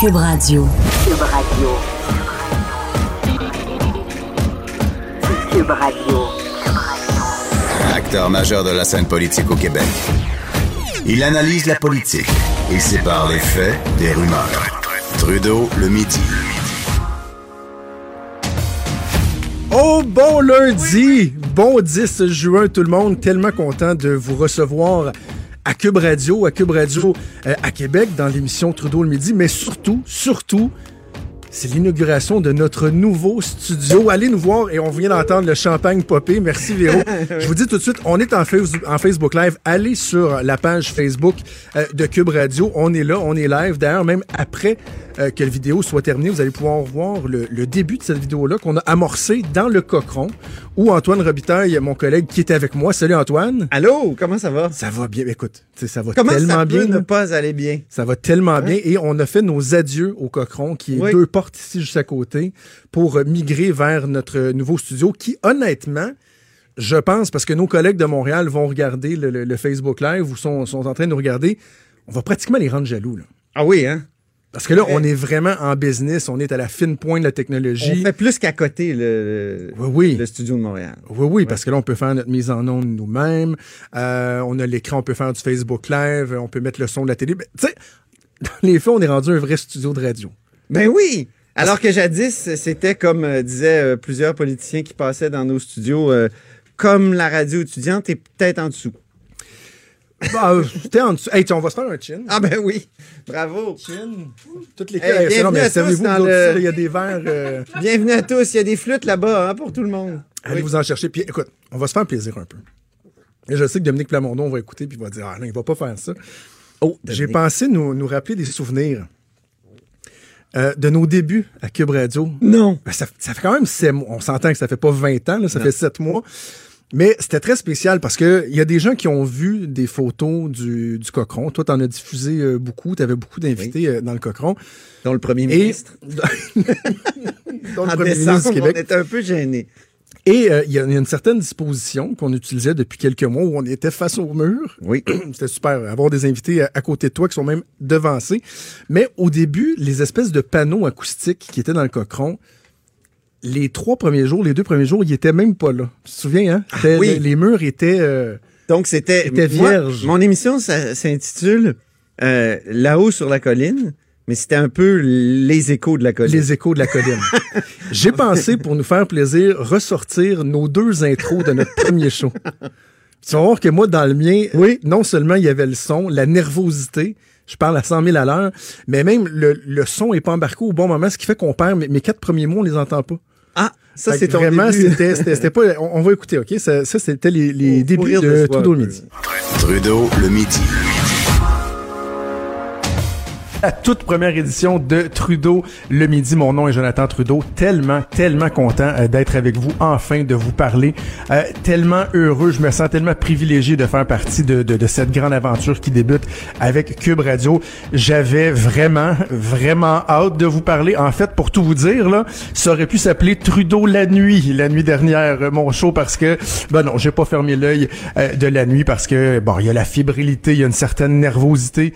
Cube Radio. Cube Radio. Cube Radio. Acteur majeur de la scène politique au Québec. Il analyse la politique et sépare les faits des rumeurs. Trudeau le midi. Oh, bon lundi! Bon 10 juin, tout le monde. Tellement content de vous recevoir à Cube Radio, à Cube Radio euh, à Québec, dans l'émission Trudeau le midi. Mais surtout, surtout, c'est l'inauguration de notre nouveau studio. Allez nous voir et on vient d'entendre le champagne popper. Merci Véro. Je vous dis tout de suite, on est en, face- en Facebook Live. Allez sur la page Facebook euh, de Cube Radio. On est là, on est live. D'ailleurs, même après euh, que la vidéo soit terminée, vous allez pouvoir voir le, le début de cette vidéo-là qu'on a amorcé dans le Cochon où Antoine Robitaille, mon collègue qui était avec moi. Salut Antoine. Allô, comment ça va? Ça va bien. Écoute, ça va Comment tellement ça bien. peut là. ne pas aller bien? Ça va tellement bien. Et on a fait nos adieux au Cochron, qui est Oui. deux portes ici juste à côté, pour euh, migrer vers notre nouveau studio, qui honnêtement, je pense, parce que nos collègues de Montréal vont regarder le, le- le Facebook Live ou sont, sont en train de nous regarder, on va pratiquement les rendre jaloux. Là. Ah oui, hein? Parce que là, on est vraiment en business, on est à la fine pointe de la On technologie. fait plus qu'à côté le, Oui, oui. le studio de Montréal. Oui, oui, parce que là, on peut faire notre mise en onde nous-mêmes. Euh, on a l'écran, on peut faire du Facebook Live, on peut mettre le son de la télé. Ben, Tu sais, dans les faits, on est rendu un vrai studio de radio. Ben oui! Alors que jadis, c'était comme euh, disaient euh, plusieurs politiciens qui passaient dans nos studios, comme la radio étudiante est peut-être en dessous. Bah, euh, t'es en dessous. Hey, tiens, on va se faire un chin. Ah ben oui! Bravo! Toutes les Hey, hey, bienvenue non, mais à tous dans le- il y a des verres. euh, Bienvenue à tous. Il y a des flûtes là-bas hein, pour tout le monde. allez Oui. vous en chercher. Puis écoute, on va se faire plaisir un peu. Et je sais que Dominique Plamondon va écouter puis va dire Ah non, il va pas faire ça. Oh, J'ai pensé nous, nous rappeler des souvenirs euh, de nos débuts à Cube Radio. Non! Ben, ça, ça fait quand même sept mois. On s'entend que ça fait pas 20 ans, là, ça fait sept mois. Mais c'était très spécial parce que il y a des gens qui ont vu des photos du, du Cochron. Toi, t'en as diffusé euh, beaucoup. Tu avais beaucoup d'invités euh, dans le Cochron. Dont le premier Et ministre. Dont le En premier décembre, ministre du on Québec. était un peu gênés. Et euh, il y, a il y a une certaine disposition qu'on utilisait depuis quelques mois où on était face au mur. Oui. C'était super. Avoir des invités à, à côté de toi qui sont même devancés. Mais au début, les espèces de panneaux acoustiques qui étaient dans le cochon, les trois premiers jours, les deux premiers jours, ils étaient même pas là. Tu te souviens, hein? C'était- oui. les, les murs étaient... euh, Donc, c'était. C'était moi, vierge. mon émission ça- s'intitule euh, Là-haut sur la colline, mais c'était un peu les échos de la colline. les échos de la colline. J'ai pensé, pour nous faire plaisir, ressortir nos deux intros de notre premier show. Tu vas voir que moi, dans le mien, Oui. non seulement il y avait le son, la nervosité, je parle à 100 000 à l'heure, mais même le, le son est pas embarqué au bon moment, ce qui fait qu'on perd mes, mes quatre premiers mots, on les entend pas. Ah, ça, ton Vraiment, c'était c'était- c'était pas... On, on va écouter, OK? Ça, ça, c'était les, les débuts de de Trudeau le midi. Trudeau le midi. La toute première édition de Trudeau le midi. Mon nom est Jonathan Trudeau. Tellement, tellement content euh, d'être avec vous, enfin de vous parler. Euh, tellement heureux, je me sens tellement privilégié de faire partie de, cette grande aventure qui débute avec Cube Radio. J'avais vraiment, vraiment hâte de vous parler. En fait, pour tout vous dire, là, ça aurait pu s'appeler Trudeau la nuit, la nuit dernière, euh, mon show, parce que, ben non, j'ai pas fermé l'œil de la nuit parce que, bon, il y a la fébrilité, il y a une certaine nervosité.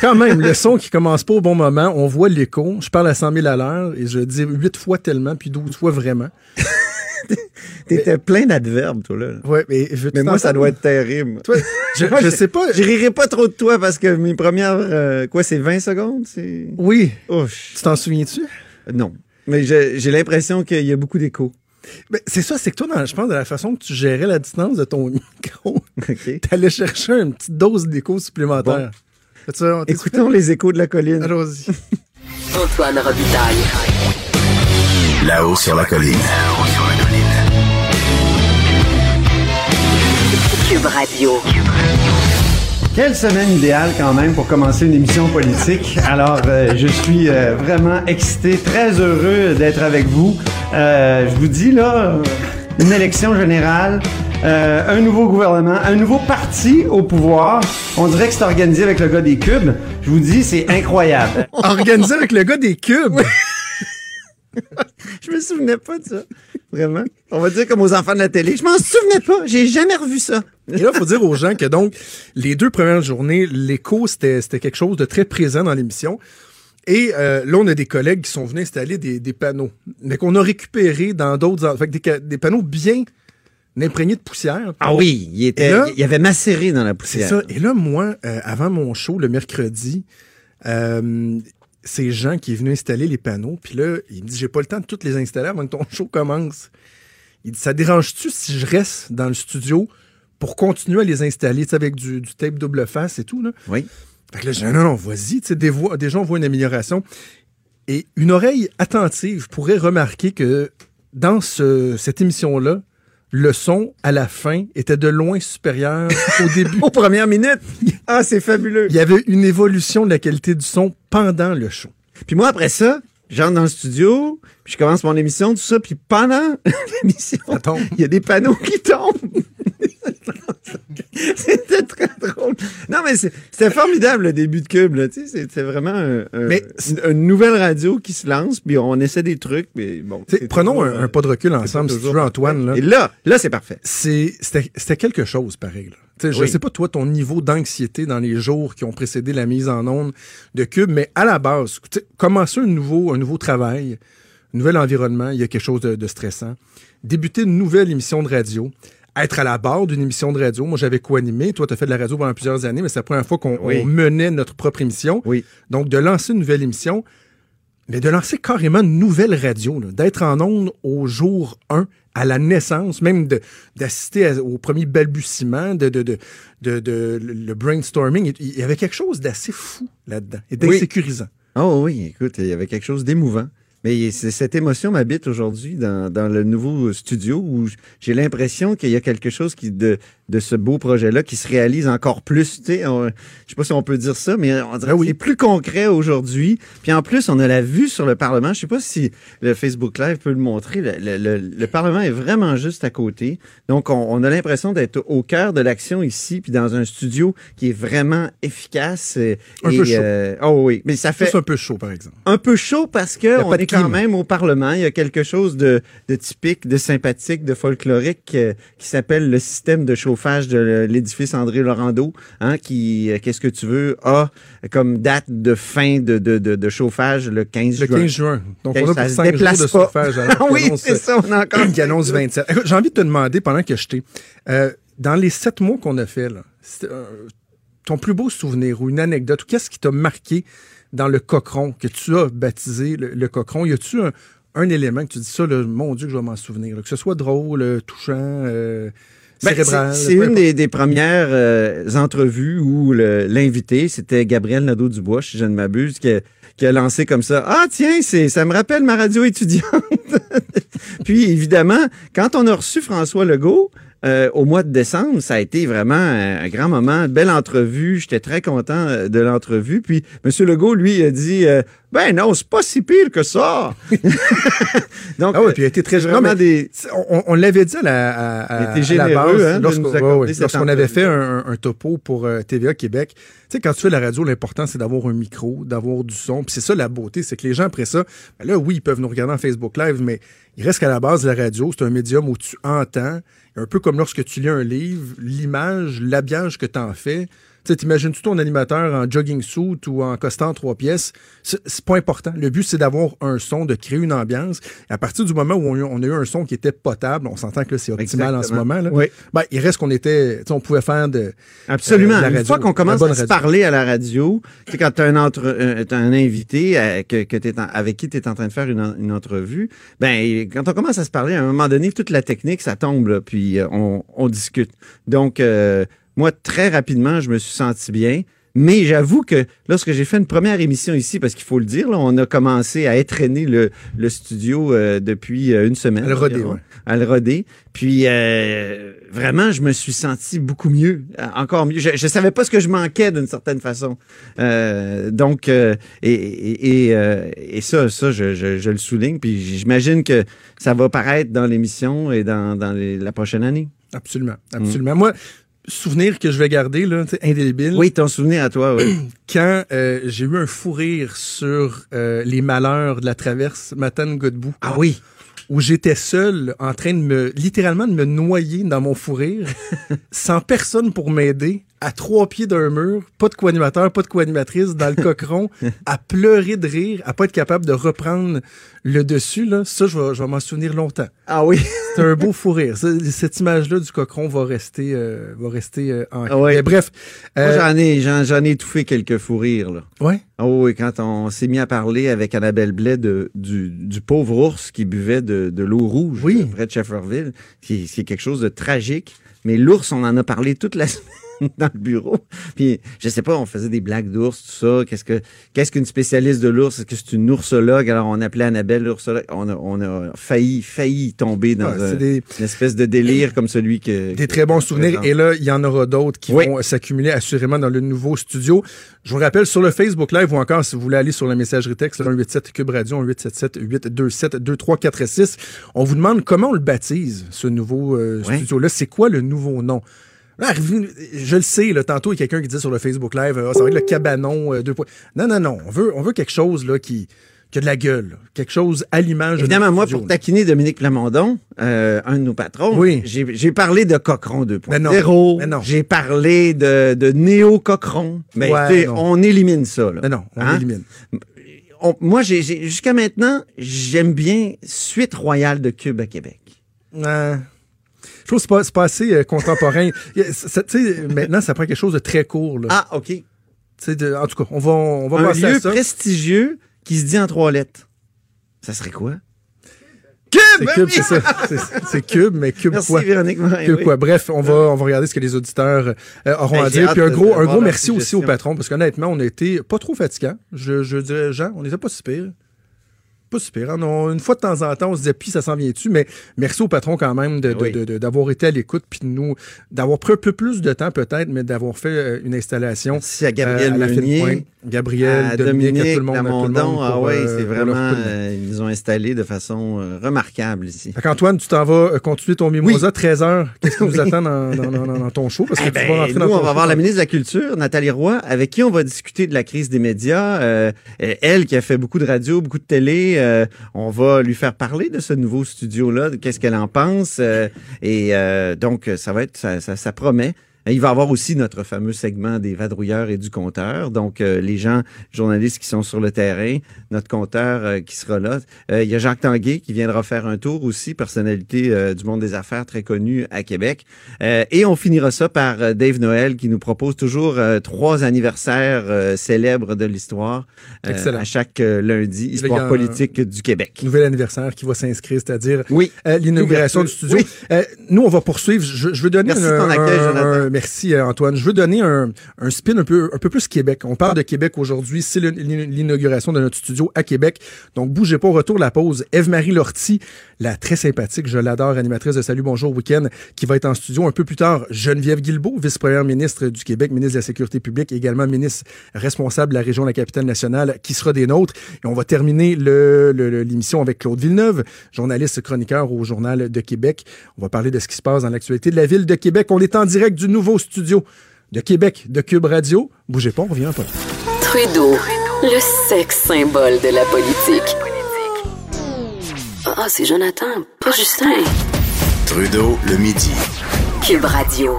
Quand même, le son qui commence pas au bon moment, on voit l'écho. Je parle à 100 000 à l'heure et je dis 8 fois tellement, puis 12 fois vraiment. T'étais plein d'adverbes, toi, là. Ouais, mais, veux-tu Mais moi, ça doit être terrible. Toi, je, Moi, je sais pas. Je rirai pas trop de toi parce que mes premières. euh, quoi, c'est 20 secondes? Oui, Ouch. tu t'en souviens-tu? Non. Mais j'ai l'impression qu'il y a beaucoup d'échos. Ben, c'est ça, c'est que toi, dans, je pense, de la façon que tu gérais la distance de ton micro, OK. t'allais chercher une petite dose d'écho supplémentaire. Écoutons les échos de la colline. Allons-y. Antoine Robitaille. Là-haut sur la colline. Cube Radio. Quelle semaine idéale quand même pour commencer une émission politique. Alors, euh, je suis euh, vraiment excité, très heureux d'être avec vous. Euh, je vous dis là, une élection générale, euh, un nouveau gouvernement, un nouveau parti au pouvoir. On dirait que c'est organisé avec le gars des cubes. Je vous dis, c'est incroyable. Organisé avec le gars des cubes? Je me souvenais pas de ça. Vraiment. On va dire comme aux enfants de la télé. Je m'en souvenais pas. J'ai jamais revu ça. Et là, il faut dire aux gens que donc, les deux premières journées, l'écho, c'était c'était quelque chose de très présent dans l'émission. Et euh, là, on a des collègues qui sont venus installer des, des panneaux, mais qu'on a récupérés dans d'autres... Fait que des panneaux bien imprégnés de poussière. Ah oui, il, était, là- il y avait macéré dans la C'est poussière. ça. Et là, moi, euh, avant mon show, le mercredi, euh, c'est Jean qui est venu installer les panneaux. Puis là, il me dit, j'ai pas le temps de toutes les installer avant que ton show commence. Il dit, ça dérange-tu si je reste dans le studio pour continuer à les installer, avec du, du tape double face et tout, là? Oui. Fait que là, j'ai dit, non, non, vas-y, tu des déjà, on voit une amélioration. Et une oreille attentive pourrait remarquer que dans ce- cette émission-là, le son, à la fin, était de loin supérieur au début. Aux premières minutes. Ah, c'est fabuleux. Il y avait une évolution de la qualité du son pendant le show. Puis moi, après ça, j'entre dans le studio, puis je commence mon émission, tout ça, puis pendant l'émission, il y a des panneaux qui tombent. C'était très drôle. Non, mais c'était formidable le début de Cube. là, tu sais, C'était vraiment un- un- Mais une, une nouvelle radio qui se lance, puis on essaie des trucs. Mais bon, prenons toujours, un, un pas de recul ensemble, si tu toujours veux, Antoine. Là. Et là, là, c'est parfait. C'était quelque chose, pareil. là. Je Oui. sais pas, toi, ton niveau d'anxiété dans les jours qui ont précédé la mise en onde de Cube, mais à la base, commencer un nouveau, un nouveau travail, un nouvel environnement, il y a quelque chose de, de stressant. Débuter une nouvelle émission de radio, être à la barre d'une émission de radio. Moi, j'avais co-animé. Toi, tu as fait de la radio pendant plusieurs années, mais c'est la première fois qu'on Oui. on menait notre propre émission. Oui. Donc, de lancer une nouvelle émission, mais de lancer carrément une nouvelle radio, d'être en onde au jour 1, à la naissance, même d'assister au premier balbutiement, de, de, de, de, de- le brainstorming. Il y avait quelque chose d'assez fou là-dedans et Oui. d'insécurisant. Oh oui, écoute, il y avait quelque chose d'émouvant. Mais cette émotion m'habite aujourd'hui dans, dans le nouveau studio où j'ai l'impression qu'il y a quelque chose qui de, de ce beau projet-là qui se réalise encore plus. Tu sais, on- je sais pas si on peut dire ça, mais on dirait Ah oui. c'est plus concret aujourd'hui. Puis en plus, on a la vue sur le Parlement. Je sais pas si le Facebook Live peut le montrer. Le, le- le- le Parlement est vraiment juste à côté. Donc, on, on a l'impression d'être au cœur de l'action ici, puis dans un studio qui est vraiment efficace. euh, Un et, peu chaud. euh, oh oui, mais ça fait C'est un peu chaud, par exemple. un peu chaud parce a que on est quand même au Parlement. Il y a quelque chose de, de typique, de sympathique, de folklorique euh, qui s'appelle le système de chauffage de l'édifice André Laurando, hein, qui, euh, qu'est-ce que tu veux, a comme date de fin de, de, de, de chauffage le 15 Le juin. 15 juin. Donc, on a ça pour se 5 jours de pas. surfage. alors Ah oui, c'est ça, on a encore... qui annonce 27. Écoute, J'ai envie de te demander, pendant que je t'ai, euh, dans les sept mois qu'on a fait, là, euh, ton plus beau souvenir ou une anecdote, ou qu'est-ce qui t'a marqué dans le cochon, que tu as baptisé le, le cochon? Y a-tu un, un élément que tu dis ça, là, mon Dieu, que je vais m'en souvenir, là, que ce soit drôle, euh, touchant, euh, Ben, cérébral? c'est- une des, des premières euh, entrevues où l'invité, c'était Gabriel Nadeau-Dubois, si je ne m'abuse, qui a, qui a lancé comme ça. Ah tiens, c'est ça me rappelle ma radio étudiante. Puis évidemment, quand on a reçu François Legault, euh, au mois de décembre, ça a été vraiment un, grand moment, belle entrevue. J'étais très content euh, de l'entrevue. Puis M. Legault, lui, a dit euh, Ben non, c'est pas si pire que ça. Donc, Ah oui, puis il a été très vraiment non, mais des. On, on l'avait dit à la, à, à- la base, hein, lorsqu'on avait fait un, un topo pour euh, TVA Québec. Tu sais, quand tu fais la radio, l'important, c'est d'avoir un micro, d'avoir du son. Puis c'est ça la beauté, c'est que les gens, après ça, ben là, oui, ils peuvent nous regarder en Facebook Live, mais il reste qu'à la base, la radio, c'est un médium où tu entends, un peu comme lorsque tu lis un livre, l'image, l'habillage que tu en fais. T'imagines-tu ton animateur en jogging suit ou en costant trois pièces? C'est pas important. Le but, c'est d'avoir un son, de créer une ambiance. Et à partir du moment où on a eu, on a eu un son qui était potable, on s'entend que c'est optimal en ce moment. Là. Oui. Ben, il reste qu'on était, on pouvait faire de. Absolument. Euh, la Une fois qu'on commence à se parler à la radio, quand tu as euh, un invité euh, que, que en- avec qui tu es en train de faire une, une entrevue, ben quand on commence à se parler, à un moment donné, toute la technique, ça tombe, là, puis euh, on, on discute. Donc, moi, très rapidement, je me suis senti bien. Mais j'avoue que lorsque j'ai fait une première émission ici, parce qu'il faut le dire, là, on a commencé à étraîner le, le studio euh, depuis euh, une semaine. À le roder, ouais. à le roder. Puis euh, vraiment, je me suis senti beaucoup mieux, encore mieux. Je, je savais pas ce que je manquais d'une certaine façon. Euh, donc, et, et, et, et ça, ça, je, je, je le souligne. Puis j'imagine que ça va paraître dans l'émission et dans, dans les- la prochaine année. Absolument. Absolument. Moi, souvenir que je vais garder, là, indélébile. Oui, ton souvenir à toi, oui. Quand euh, j'ai eu un fou rire sur euh, les malheurs de la traverse Matane-Godbout. ah oui. où j'étais seul en train de me littéralement de me noyer dans mon fou rire sans personne pour m'aider à trois pieds d'un mur, pas de co-animateur, pas de co-animatrice, dans le cochon, à pleurer de rire, à pas être capable de reprendre le dessus, là, ça, je vais, je vais m'en souvenir longtemps. Ah oui. C'est un beau fou rire. Ça, Cette image-là du cochon va rester, euh, va rester euh, ancrée. Ah ouais. Mais bref. Moi, euh, j'en ai, j'en, j'en ai étouffé quelques fous rires, là. ouais? Ah oui, quand on s'est mis à parler avec Annabelle Blais de, du, du pauvre ours qui buvait de, de l'eau rouge Oui. près de Shefferville, qui, qui est quelque chose de tragique. Mais l'ours, on en a parlé toute la semaine dans le bureau. Puis, je sais pas, on faisait des blagues d'ours, tout ça. Qu'est-ce que qu'est-ce qu'une spécialiste de l'ours? Est-ce que c'est une oursologue? Alors, on appelait Annabelle l'oursologue. On a, on a failli, failli tomber dans Ouais, un- des- une espèce de délire comme celui que... Des très bons souvenirs. Et là, il y en aura d'autres qui Oui. vont s'accumuler assurément dans le nouveau studio. Je vous rappelle, sur le Facebook Live ou encore, si vous voulez aller sur la messagerie texte, 187 Cube Radio, 1877 827 2346, on vous demande comment on le baptise, ce nouveau euh, Ouais. studio-là. C'est quoi le nouveau nom? Là, je le sais, là, tantôt, il y a quelqu'un qui dit sur le Facebook Live, Ah, ça va être le cabanon, euh, deux points. Non, non, non. On veut, on veut quelque chose, là, qui, qui a de la gueule. là. Quelque chose à l'image de Évidemment, moi, studio, pour taquiner Dominique Plamondon, euh, un de nos patrons, Oui. j'ai parlé de Cochron Mais non. 2.0. Mais non. J'ai parlé de, de néo-Cochron. Mais Ouais, non. on élimine ça. Là. Mais non, on Hein? élimine. On- moi, j'ai jusqu'à maintenant, j'aime bien Suite Royale de Cube à Québec. Euh, trouve que c'est pas, assez euh, contemporain. Maintenant, ça prend quelque chose de très court. Là. Ah, OK. De- en tout cas, on va, on va Un passer à lieu ça. prestigieux qui se dit en trois lettres. Ça serait quoi? Cube! Cube, c'est ça. C'est- Cube, mais Cube Merci, quoi? Véronique Cube oui. quoi? Bref, on va, on va regarder ce que les auditeurs euh, auront Hey, à dire. Puis un gros, un gros merci aussi au patron, parce qu'honnêtement, on a été pas trop fatigants. Je, je dirais, Jean, on n'était pas si pire. Pas si pire. hein. On- une fois de temps en temps, on se disait, puis ça s'en vient-tu, mais merci au patron quand même de- de- Oui. de- de- d'avoir été à l'écoute, puis nous, d'avoir pris un peu plus de temps peut-être, mais d'avoir fait euh, une installation. Merci à Gabriel euh, à la. Gabriel, à Dominique, Dominique, à tout le monde. à tout le monde Lamondon, ah pour, ouais, euh, c'est pour vraiment, euh, ils nous ont installés de façon euh, remarquable ici. Fait qu'Antoine, tu t'en vas continuer ton mimosa 13h. Qu'est-ce qui nous attend dans, dans- dans- dans- dans ton show? Parce que Eh tu ben, vas nous, dans ton on va show. avoir la ministre de la Culture, Nathalie Roy, avec qui on va discuter de la crise des médias. Elle qui a fait beaucoup de radio, beaucoup de télé, euh, on va lui faire parler de ce nouveau studio-là, qu'est-ce qu'elle en pense. euh, et euh, donc, ça va être, ça, ça promet. Il va y avoir aussi notre fameux segment des vadrouilleurs et du compteur. Donc, euh, les gens, journalistes qui sont sur le terrain, notre compteur euh, qui sera là. Euh, il y a Jacques Tanguay qui viendra faire un tour aussi, personnalité du monde des affaires très connue à Québec. Et on finira ça par Dave Noël qui nous propose toujours trois anniversaires célèbres de l'histoire à chaque lundi, histoire politique du Québec. Nouvel anniversaire qui va s'inscrire, c'est-à-dire Oui. l'inauguration du studio. Nous, on va poursuivre. Je, je veux donner Merci un, ton accueil, Jonathan. un- merci euh, Antoine. Je veux donner un, spin un peu, un peu plus Québec. On parle de Québec aujourd'hui. C'est l'inauguration de notre studio à Québec. Donc, bougez pas. Retour la pause, Eve-Marie Lortie, la très sympathique, je l'adore, animatrice de Salut Bonjour Week-end, qui va être en studio un peu plus tard. Geneviève Guilbeault, vice-première ministre du Québec, ministre de la Sécurité publique, également ministre responsable de la région de la capitale nationale, qui sera des nôtres. Et on va terminer l'émission avec Claude Villeneuve, journaliste chroniqueur au Journal de Québec. On va parler de ce qui se passe dans l'actualité de la ville de Québec. On est en direct du nouveau studio de Québec, de Cube Radio. Bougez pas, on revient pas. Trudeau, le sexe symbole de la politique. Ah, c'est Jonathan, pas Justin. Trudeau, le midi. Cube Radio.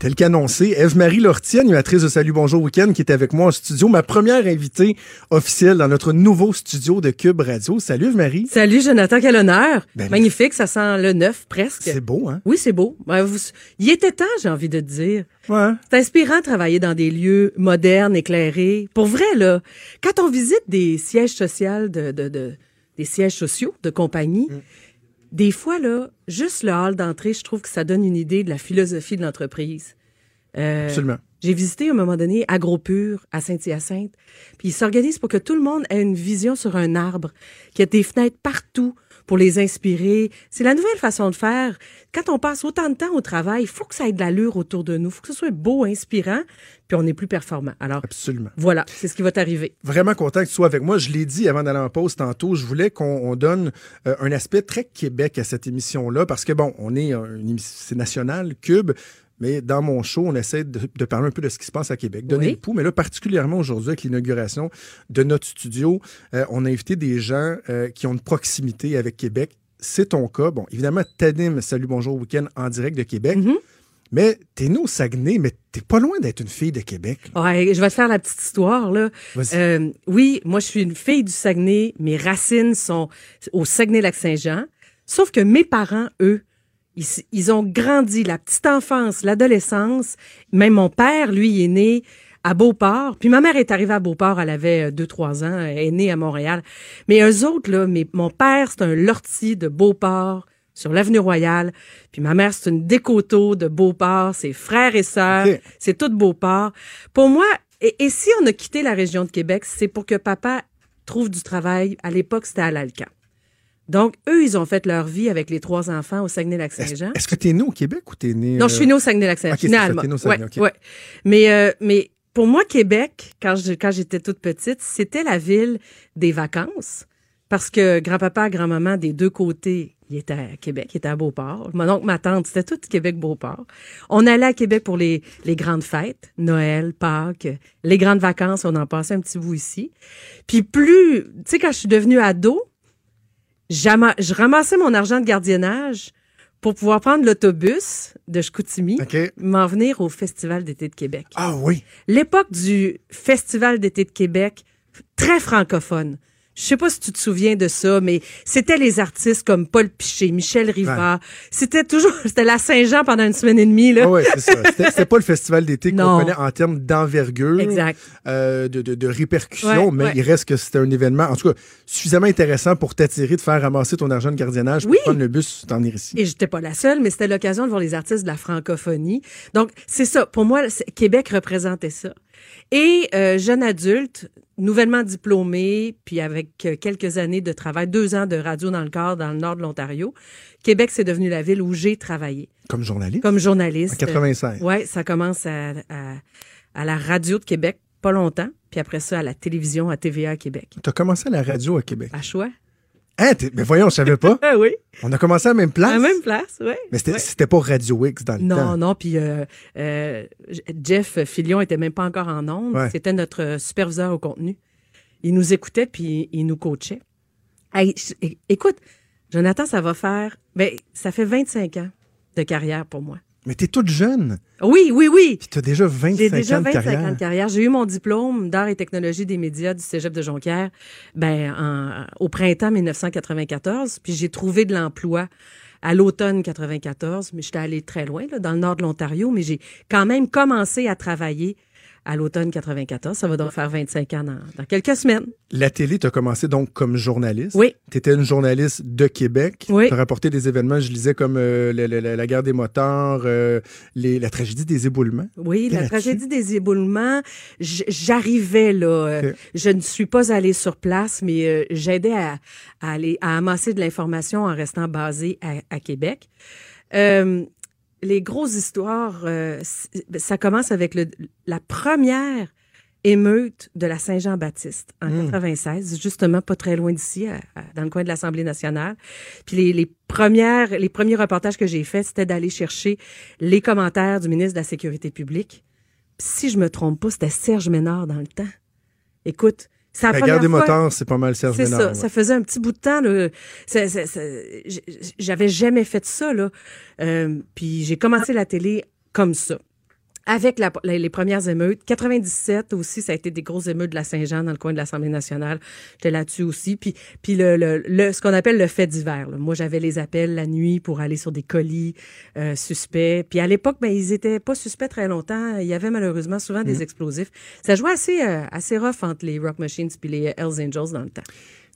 Tel qu'annoncé, Eve-Marie Lortie, animatrice de Salut Bonjour Week-end, qui est avec moi en studio, ma première invitée officielle dans notre nouveau studio de Cube Radio. Salut Eve-Marie. Salut Jonathan, quel honneur. Ben, Magnifique, ça sent le neuf presque. C'est beau, hein? Oui, c'est beau. Ben, vous- Il était temps, j'ai envie de te dire. Ouais. C'est inspirant de travailler dans des lieux modernes, éclairés. Pour vrai, là, quand on visite des sièges sociaux de, de, de- des sièges sociaux de compagnie, Mm. Des fois, là, juste le hall d'entrée, je trouve que ça donne une idée de la philosophie de l'entreprise. Euh, Absolument. J'ai visité à un moment donné Agropur à Saint-Hyacinthe. Puis ils s'organisent pour que tout le monde ait une vision sur un arbre, qu'il y ait des fenêtres partout pour les inspirer. C'est la nouvelle façon de faire. Quand on passe autant de temps au travail, il faut que ça ait de l'allure autour de nous. Il faut que ce soit beau, inspirant, puis on est plus performant. Alors, Absolument. voilà, c'est ce qui va t'arriver. Vraiment content que tu sois avec moi. Je l'ai dit avant d'aller en pause tantôt, je voulais qu'on on donne euh, un aspect très Québec à cette émission-là parce que, bon, on est euh, une émission, c'est national, Cube, mais dans mon show, on essaie de, de parler un peu de ce qui se passe à Québec, donner Oui. le pouls. Mais là, particulièrement aujourd'hui, avec l'inauguration de notre studio, euh, on a invité des gens euh, qui ont une proximité avec Québec. C'est ton cas. Bon, évidemment, t'animes Salut Bonjour Week-end en direct de Québec. Mhm. Mais t'es né au Saguenay, mais t'es pas loin d'être une fille de Québec. là. Ouais, je vais te faire la petite histoire, là. Euh, oui, moi, je suis une fille du Saguenay. Mes racines sont au Saguenay-Lac-Saint-Jean. Sauf que mes parents, eux, ils, ils ont grandi la petite enfance, l'adolescence. Même mon père, lui, il est né à Beauport. Puis ma mère est arrivée à Beauport, elle avait 2-3 ans, elle est née à Montréal. Mais eux autres, là, mes- mon père, c'est un lortie de Beauport sur l'avenue Royale. Puis ma mère, c'est une décoteau de Beauport. C'est frères et sœurs. C'est tout Beauport. Pour moi, et, et si on a quitté la région de Québec, c'est pour que papa trouve du travail. À l'époque, c'était à l'Alcan. Donc, eux, ils ont fait leur vie avec les trois enfants au Saguenay-Lac-Saint-Jean. est-ce que t'es né au Québec ou t'es né... Non, je suis née au Saguenay-Lac-Saint-Jean. C'est ça, Ouais, ok. ouais. Mais, euh, mais pour moi, Québec, quand je- quand j'étais toute petite, c'était la ville des vacances. Parce que grand-papa, grand-maman, des deux côtés, il était à Québec, il était à Beauport. Mon oncle, ma tante, c'était tout Québec-Beauport. On allait à Québec pour les, les grandes fêtes, Noël, Pâques, les grandes vacances, on en passait un petit bout ici. Puis plus, tu sais, quand je suis devenue ado, je ramassais mon argent de gardiennage pour pouvoir prendre l'autobus de Chicoutimi, OK. m'en venir au Festival d'été de Québec. Ah oui. L'époque du Festival d'été de Québec, très francophone. Je sais pas si tu te souviens de ça, mais c'était les artistes comme Paul Piché, Michel Rivard. C'était toujours, c'était la Saint-Jean pendant une semaine et demie, là. Ah ouais, c'est ça. C'était pas le festival d'été qu'on connaît en termes d'envergure, Exact. euh, de, de, de répercussions, Ouais, mais ouais. il reste que c'était un événement, en tout cas, suffisamment intéressant pour t'attirer, de faire ramasser ton argent de gardiennage, pour Oui. prendre le bus, t'en venir ici. Et j'étais pas la seule, mais c'était l'occasion de voir les artistes de la francophonie. Donc, c'est ça. Pour moi, Québec représentait ça. Et euh, jeune adulte, nouvellement diplômé, puis avec euh, quelques années de travail, deux ans de radio dans le corps dans le nord de l'Ontario, Québec, c'est devenu la ville où j'ai travaillé Comme journaliste? comme journaliste. En 85. Ouais, ça commence à, à, à la radio de Québec, pas longtemps, puis après ça à la télévision, à TVA à Québec. T'as commencé à la radio à Québec. À choix. Hein, mais voyons, je savais pas. Ah oui, On a commencé à la même place. à la même place, oui. Mais c'était c'était pas Radio X dans le Non, temps. non, puis euh, euh, Jeff Filion était même pas encore en ondes. Ouais. C'était notre superviseur au contenu. Il nous écoutait puis il nous coachait. Hey, écoute, Jonathan, ça va faire, ben, ça fait 25 ans de carrière pour moi. Mais t'es toute jeune. Oui, oui, oui. Puis t'as déjà 25 J'ai déjà ans de 25 carrière. ans de carrière. J'ai eu mon diplôme d'art et technologie des médias du Cégep de Jonquière ben, en- au printemps 1994. Puis j'ai trouvé de l'emploi à l'automne 94. Mais j'étais allée très loin, là, dans le nord de l'Ontario. Mais j'ai quand même commencé à travailler à l'automne 94. Ça va donc faire 25 ans dans, dans quelques semaines. La télé, t'as commencé donc comme journaliste. Oui. T'étais une journaliste de Québec. Oui. T'as rapporté des événements, je lisais, comme euh, la, la- la- la guerre des motards, euh, les- la tragédie des éboulements. Oui, la tragédie des éboulements, j'arrivais là. euh. Je ne suis pas allée sur place, mais euh, j'aidais à, à aller à amasser de l'information en restant basée à, à Québec. Euh, les grosses histoires, euh, ça commence avec le, la première émeute de la Saint-Jean-Baptiste en 96, justement pas très loin d'ici, dans le coin de l'Assemblée nationale. Puis les, les premières, les premiers reportages que j'ai faits, c'était d'aller chercher les commentaires du ministre de la Sécurité publique. Puis si je me trompe pas, c'était Serge Ménard dans le temps. Écoute, la, La première guerre des fois- motards, c'est pas mal Serge c'est ça. ouais. Ça faisait un petit bout de temps. J'avais jamais fait ça. Là. Euh, puis j'ai commencé la télé comme ça. Avec la- les, les premières émeutes. 97 aussi, ça a été des grosses émeutes de la Saint-Jean dans le coin de l'Assemblée nationale. J'étais là-dessus aussi. Puis, puis le, le, le- ce qu'on appelle le fait divers. là. Moi, j'avais les appels la nuit pour aller sur des colis euh, suspects. Puis à l'époque, ben, ils étaient pas suspects très longtemps. Il y avait malheureusement souvent Mm. des explosifs. Ça jouait assez, euh, assez rough entre les Rock Machines puis les Hells Angels dans le temps.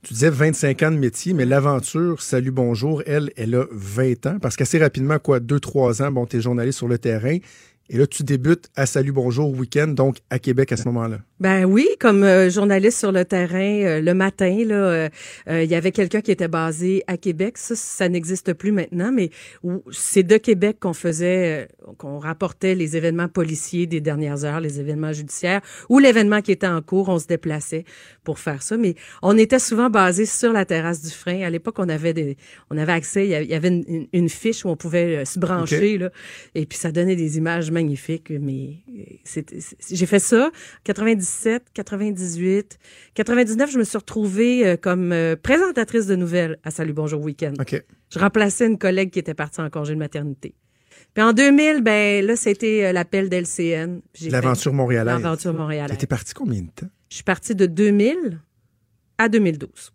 Tu disais 25 ans de métier, mais l'aventure, salut, bonjour, elle, elle a 20 ans. Parce qu'assez rapidement, quoi, 2-3 ans, bon, t'es journaliste sur le terrain. Et là, tu débutes à Salut Bonjour Week-end, donc à Québec à ce moment-là. Ben oui, comme euh, journaliste sur le terrain, euh, le matin, là, euh, euh, il y avait quelqu'un qui était basé à Québec. Ça, ça n'existe plus maintenant, mais c'est de Québec qu'on faisait, qu'on rapportait les événements policiers des dernières heures, les événements judiciaires ou l'événement qui était en cours. On se déplaçait pour faire ça, mais on était souvent basé sur la terrasse du frein. À l'époque, on avait des, on avait accès, il y avait- une, une- une fiche où on pouvait se brancher, là, et puis ça donnait des images magnifiques. Mais euh, j'ai fait ça 97, 98, 99. Je me suis retrouvée euh, comme euh, présentatrice de nouvelles à Salut Bonjour Week-end. OK. Je remplaçais une collègue qui était partie en congé de maternité. Puis en 2000, ben là, c'était l'appel d'LCN. L'aventure montréalaise. L'aventure montréalaise. T'étais parti combien de temps? Je suis partie de 2000 à 2012.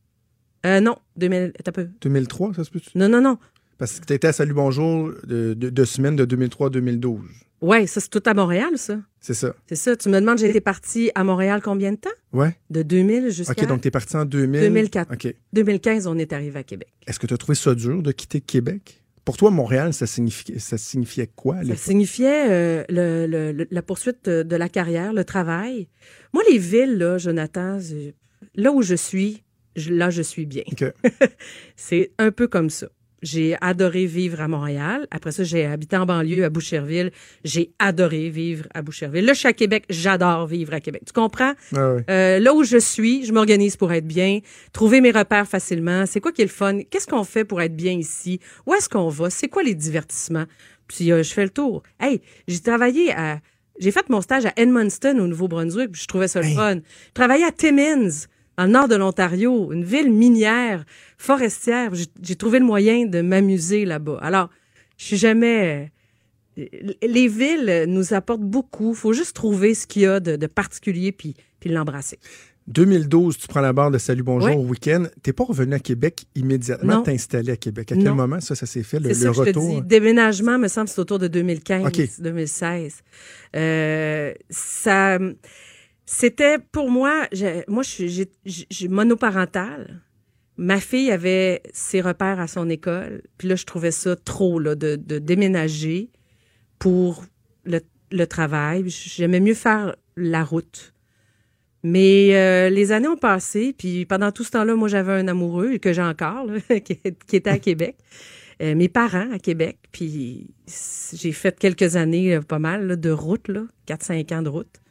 Euh, non, 2000, attends un peu. 2003, ça se peut-tu? Non, non, non. Parce que t'étais à Salut Bonjour de, de, de semaine de 2003 à 2012. Ouais, ça, c'est tout à Montréal, ça. C'est ça. C'est ça. Tu me demandes, été partie à Montréal combien de temps? Ouais. De 2000 jusqu'à OK, donc t'es parti en 2000. 2004. OK. 2015, on est arrivé à Québec. Est-ce que tu as trouvé ça dur de quitter Québec? Pour toi, Montréal, ça signifiait, ça signifiait quoi? Ça signifiait euh, le- le- le- la poursuite de, la carrière, le travail. Moi, les villes, là, Jonathan, là où je suis, là, je suis bien. OK. C'est un peu comme ça. J'ai adoré vivre à Montréal. Après ça, j'ai habité en banlieue à Boucherville. J'ai adoré vivre à Boucherville. Là, je suis à Québec. J'adore vivre à Québec. Tu comprends? Ah. Euh, là où je suis, je m'organise pour être bien, trouver mes repères facilement. C'est quoi qui est le fun? Qu'est-ce qu'on fait pour être bien ici? Où est-ce qu'on va? C'est quoi les divertissements? Puis euh, je fais le tour. Hey, j'ai travaillé à... J'ai fait mon stage à Edmundston, au Nouveau-Brunswick, puis je trouvais ça le Hey. fun. Je travaillais à Timmins, dans le nord de l'Ontario, une ville minière, forestière. J'ai- trouvé le moyen de m'amuser là-bas. Alors, je suis jamais... euh, Les villes nous apportent beaucoup. faut juste trouver ce qu'il y a de, de particulier puis, puis l'embrasser. 2012, tu prends la barre de Salut Bonjour au week-end. T'es pas revenu à Québec immédiatement, installé à Québec. À quel Non. moment ça, ça s'est fait, le, ça que je te retour? dis. Déménagement, me semble, c'est autour de 2015, OK. 2016. Euh, ça, c'était pour moi, j'ai- moi, je suis monoparentale. Ma fille avait ses repères à son école. Puis là, je trouvais ça trop, là, de, de déménager pour le, le travail. J'aimais mieux faire la route. Mais euh, les années ont passé, puis pendant tout ce temps-là, moi, j'avais un amoureux que j'ai encore, là, qui, qui était à Québec. Euh, mes parents à Québec, puis j'ai fait quelques années, euh, pas mal, là, de route, là, 4-5 ans de route.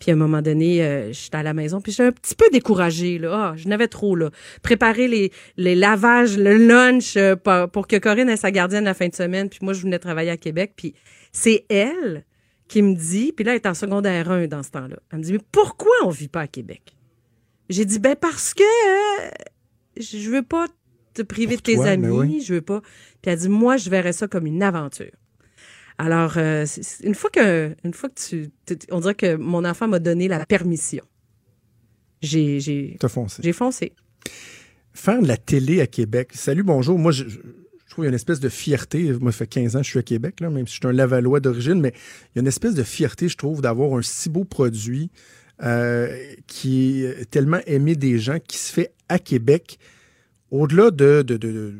Puis à un moment donné, euh, j'étais à la maison, puis j'étais un petit peu découragée. Là. Ah, je n'avais trop. là. Préparer les, les lavages, le lunch euh, pour, pour que Corinne ait sa gardienne la fin de semaine. Puis moi, je venais travailler à Québec. Puis c'est elle qui me dit, puis là, elle est en secondaire 1 dans ce temps-là. Elle me dit, mais pourquoi on vit pas à Québec? J'ai dit, ben parce que euh, je veux pas te priver Pour de tes toi, amis, ben oui. je veux pas. Puis elle dit, moi, je verrais ça comme une aventure. Alors, euh, une fois que, une fois que tu, on dirait que mon enfant m'a donné la permission. J'ai, j'ai, foncé. j'ai foncé. Faire de la télé à Québec. Salut Bonjour. Moi, je, je- je trouve qu'il y a une espèce de fierté. Moi, ça fait 15 ans que je suis à Québec, là, même si je suis un Lavallois d'origine, mais il y a une espèce de fierté, je trouve, d'avoir un si beau produit euh, qui est tellement aimé des gens, qui se fait à Québec, au-delà de, de, de- de-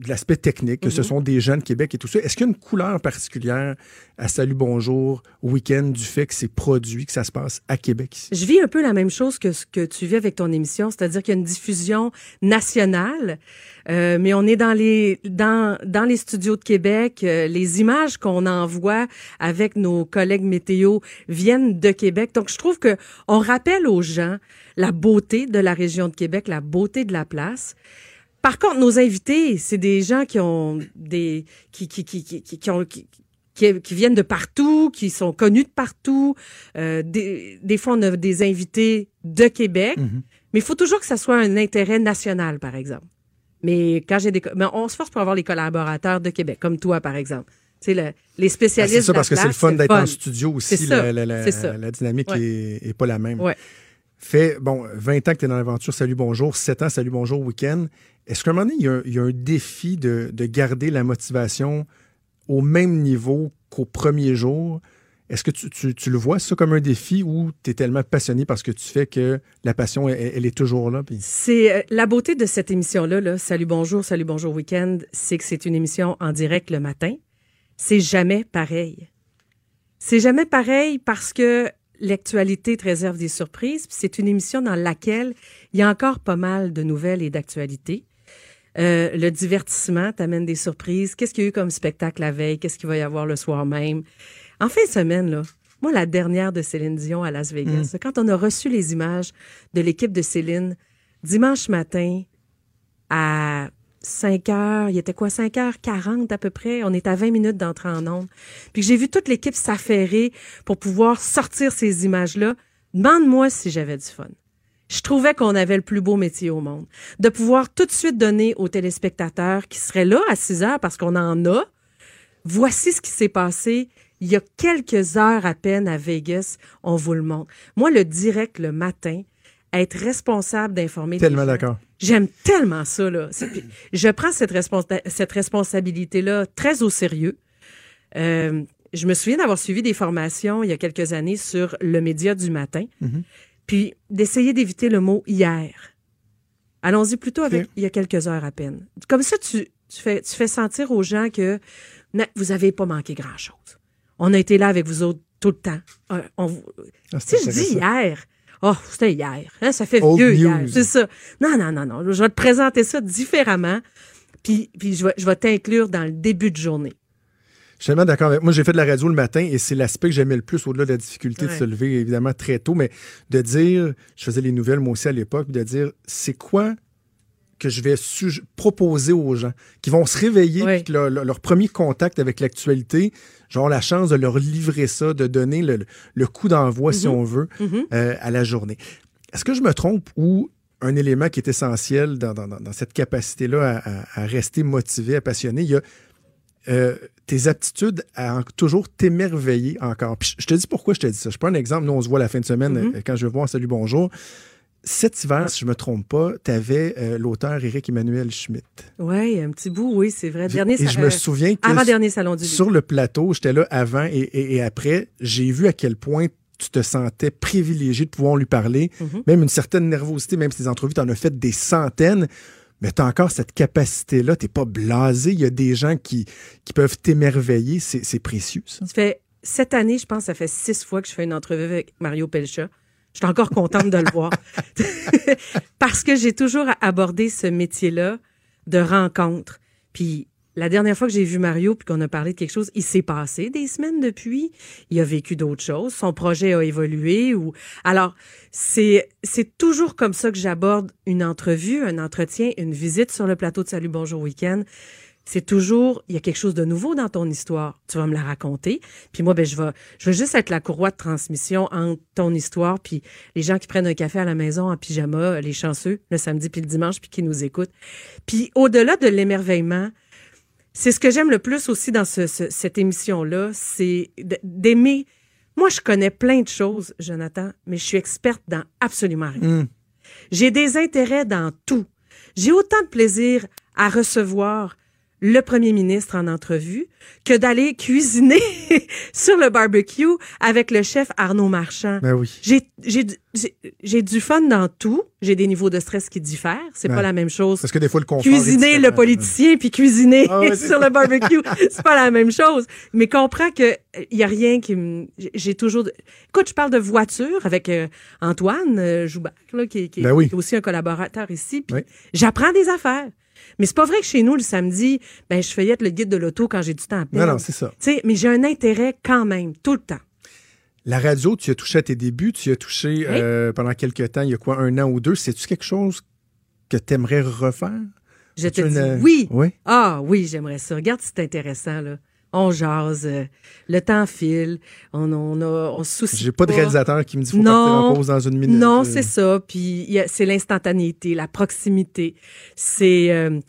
de l'aspect technique, que ce sont des de Québec et tout ça. Est-ce qu'il y a une couleur particulière à Salut Bonjour, au week-end, du fait que c'est produit, que ça se passe à Québec? Ici? Je vis un peu la même chose que ce que tu vis avec ton émission, c'est-à-dire qu'il y a une diffusion nationale, euh, mais on est dans les dans dans les studios de Québec. euh, les images qu'on envoie avec nos collègues météo viennent de Québec. Donc je trouve que on rappelle aux gens la beauté de la région de Québec, la beauté de la place. Par contre, nos invités, c'est des gens qui ont des qui qui qui qui, qui- qui ont qui, qui, qui viennent de partout, qui sont connus de partout. Euh, des, des fois, on a des invités de Québec, mais il faut toujours que ça soit un intérêt national, par exemple. Mais quand j'ai des, mais on se force pour avoir les collaborateurs de Québec, comme toi, par exemple. Tu sais, le- les Ah, spécialistes. c'est ça, de la parce que c'est le fun d'être en studio aussi. C'est ça, La, la- la- c'est ça. la dynamique Ouais. est, est pas la même. Ouais. Fait, bon, 20 ans que tu es dans l'aventure Salut Bonjour, 7 ans Salut Bonjour Week-end. Est-ce qu'à un moment donné, il y a un, défi de, de garder la motivation au même niveau qu'au premier jour? Est-ce que tu, le vois ça comme un défi ou tu es tellement passionné parce que tu fais que la passion, elle, est toujours là? C'est euh, la beauté de cette émission-là, là, Salut Bonjour, Salut Bonjour Week-end, c'est que c'est une émission en direct le matin. C'est jamais pareil. C'est jamais pareil parce que l'actualité te réserve des surprises. puis C'est une émission dans laquelle il y a encore pas mal de nouvelles et d'actualités. Euh, le divertissement t'amène des surprises. Qu'est-ce qu'il y a eu comme spectacle la veille? Qu'est-ce qu'il va y avoir le soir même? En fin de semaine, là, moi, la dernière de Céline Dion à Las Vegas, quand on a reçu les images de l'équipe de Céline, dimanche matin, à 5 heures, il était quoi, 5 heures 40 à peu près, on est à 20 minutes d'entrer en onde. Puis j'ai vu toute l'équipe s'affairer pour pouvoir sortir ces images-là. Demande-moi si j'avais du fun. Je trouvais qu'on avait le plus beau métier au monde. De pouvoir tout de suite donner aux téléspectateurs qui seraient là à 6 heures parce qu'on en a, Voici ce qui s'est passé il y a quelques heures à peine à Vegas. On vous le montre. Moi, le direct le matin, être responsable d'informer. Tellement d'accord. J'aime tellement ça. Là. Je prends cette, responsa- cette responsabilité-là très au sérieux. Euh, je me souviens d'avoir suivi des formations il y a quelques années sur le média du matin, puis d'essayer d'éviter le mot hier. Allons-y plutôt avec il y a quelques heures à peine. Comme ça, tu, tu, fais, tu fais sentir aux gens que Non, vous n'avez pas manqué grand-chose. On a été là avec vous autres tout le temps. Euh, on vous- Ah, si je dis hier, oh, c'était hier. Hein, ça fait Old vieux news. hier. C'est ça. Non, non, non, non. Je vais te présenter ça différemment. Puis, puis je vais, je vais t'inclure dans le début de journée. Je suis tellement d'accord avec moi. J'ai fait de la radio le matin et c'est l'aspect que j'aimais le plus au-delà de la difficulté de se lever, évidemment, très tôt, mais de dire, je faisais les nouvelles moi aussi à l'époque, de dire, c'est quoi que je vais proposer aux gens qui vont se réveiller, puis que leur, premier contact avec l'actualité, j'aurai la chance de leur livrer ça, de donner le, le coup d'envoi, si on veut, Mhm. euh, à la journée. Est-ce que je me trompe ou un élément qui est essentiel dans, dans- dans- cette capacité-là à, à- à rester motivé, à passionné, il y a euh, tes aptitudes à en- toujours t'émerveiller encore. Puis je je te dis pourquoi je te dis ça. Je prends un exemple. Nous, on se voit la fin de semaine Mhm. euh, quand je vais voir Salut Bonjour. Cet hiver, si je me trompe pas, tu avais l'auteur Éric Emmanuel Schmitt. Oui, un petit bout, oui, c'est vrai. Dernier, et sa- je me euh, souviens que Avant-dernier salon du livre. sur le plateau, j'étais là avant et, et- et après, j'ai vu à quel point tu te sentais privilégié de pouvoir lui parler, Mhm. même une certaine nervosité, même si tes entrevues, tu en as fait des centaines, mais tu as encore cette capacité-là, tu pas blasé, il y a des gens qui, qui peuvent t'émerveiller, c'est c'est précieux, ça. Ça fait, cette année, je pense, ça fait six fois que je fais une entrevue avec Mario Pelcha. Je suis encore contente de le voir. Parce que j'ai toujours abordé ce métier-là de rencontre. Puis la dernière fois que j'ai vu Mario puis qu'on a parlé de quelque chose, il s'est passé des semaines depuis. Il a vécu d'autres choses. Son projet a évolué. Ou alors c'est c'est toujours comme ça que j'aborde une entrevue, un entretien, une visite sur le plateau de Salut Bonjour Week-end. C'est toujours, il y a quelque chose de nouveau dans ton histoire. Tu vas me la raconter. Puis moi, ben, je vais, je vais juste être la courroie de transmission entre ton histoire puis les gens qui prennent un café à la maison en pyjama, les chanceux, le samedi puis le dimanche, puis qui nous écoutent. Puis au-delà de l'émerveillement, c'est ce que j'aime le plus aussi dans ce- ce- cette émission-là, c'est d'aimer. Moi, je connais plein de choses, Jonathan, mais je suis experte dans absolument rien. Mm. J'ai des intérêts dans tout. J'ai autant de plaisir à recevoir le premier ministre en entrevue que d'aller cuisiner sur le barbecue avec le chef Arnaud Marchand. Ben oui. J'ai, j'ai, du- j'ai, j'ai du fun dans tout. J'ai des niveaux de stress qui diffèrent. C'est Ouais. pas la même chose. Parce que des fois, le confort Cuisiner le politicien puis cuisiner Ah sur le barbecue, c'est pas la même chose. Mais comprends que euh, y a rien qui me, j'ai- toujours. de- Écoute, je parle de voiture avec euh, Antoine euh, Joubert, là, qui, qui- Ben oui. qui est aussi un collaborateur ici. J'apprends des affaires. Mais c'est pas vrai que chez nous le samedi, ben je feuillette le guide de l'auto quand j'ai du temps à Non, perdre. non, c'est ça. Mais j'ai un intérêt quand même tout le temps. La radio, tu as touché à tes débuts, tu as touché euh, pendant quelques temps, il y a quoi, un an ou deux. C'est-tu quelque chose que tu aimerais refaire? Je te dis une- oui. Oui? Ah oui, j'aimerais ça. Regarde, c'est intéressant là. On jase, euh, le temps file, on, on, a, on se soucie J'ai pas de réalisateur qui me dit faut Non. partir en pause dans une minute. Non, c'est ça. Puis c'est l'instantanéité, la proximité. C'est euh,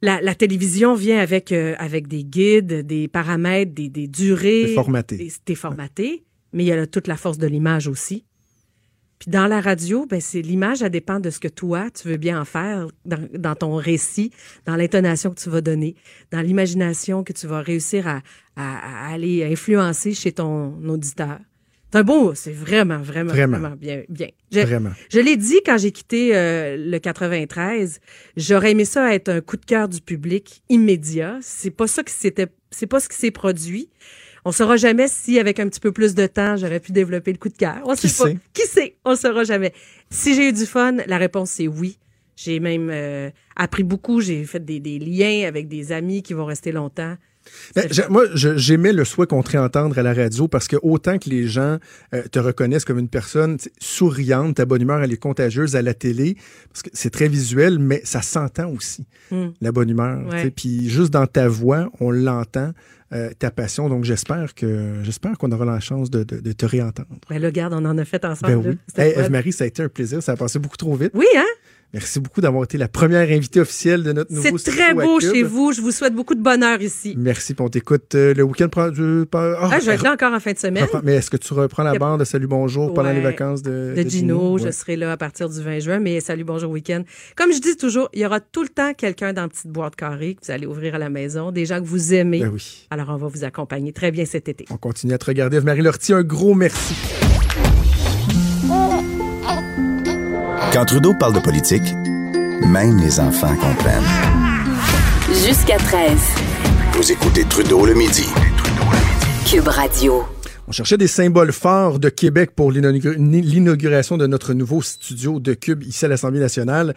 la, la télévision vient avec euh, avec des guides, des paramètres, des, des durées. C'est formaté. Des- C'est formaté, mais il y a là toute la force de l'image aussi. Puis dans la radio, ben c'est l'image, elle dépend de ce que toi tu veux bien en faire dans, dans ton récit, dans l'intonation que tu vas donner, dans l'imagination que tu vas réussir à, à- à aller influencer chez ton auditeur. C'est un beau, c'est vraiment, vraiment, Vraiment. vraiment, bien, bien. Je, Vraiment. je l'ai dit quand j'ai quitté euh, le 93, j'aurais aimé ça être un coup de cœur du public immédiat. C'est pas ça qui s'était, c'est pas ce qui s'est produit. On saura jamais si avec un petit peu plus de temps, j'aurais pu développer le coup de cœur. On Qui sait pas. sait? Qui sait? On saura jamais. Si j'ai eu du fun, la réponse c'est oui. J'ai même euh, appris beaucoup. J'ai fait des, des liens avec des amis qui vont rester longtemps. Ben, moi, j'aimais le souhait qu'on te réentendre à la radio parce que autant que les gens euh, te reconnaissent comme une personne souriante, ta bonne humeur, elle est contagieuse à la télé, parce que c'est très visuel, mais ça s'entend aussi, Hmm. la bonne humeur. Puis juste dans ta voix, on l'entend, euh, ta passion. Donc j'espère que j'espère qu'on aura la chance de, de- de te réentendre. Ben là, regarde, on en a fait ensemble. Ben oui. Hey. Eve-Marie, ça a été un plaisir. Ça a passé beaucoup trop vite. Oui, hein? Merci beaucoup d'avoir été la première invitée officielle de notre nouveau C'est très beau chez vous. Je vous souhaite beaucoup de bonheur ici. Merci, puis on t'écoute euh, le week-end. pas- ah, je vais être là encore en fin de semaine. Mais est-ce que tu reprends la barre de Salut Bonjour pendant les vacances de, de Gino. Je serai là à partir du 20 juin, mais salut, bonjour week-end. Comme je dis toujours, il y aura tout le temps quelqu'un dans la petite boîte carrée que vous allez ouvrir à la maison, des gens que vous aimez. Ben oui. Alors, on va vous accompagner très bien cet été. On continue à te regarder. Marie Lortie, un gros merci. Quand Trudeau parle de politique, même les enfants comprennent. Jusqu'à 13. Vous écoutez Trudeau le midi. Cube Radio. On cherchait des symboles forts de Québec pour l'inaugu- l'inauguration de notre nouveau studio de Cube ici à l'Assemblée nationale.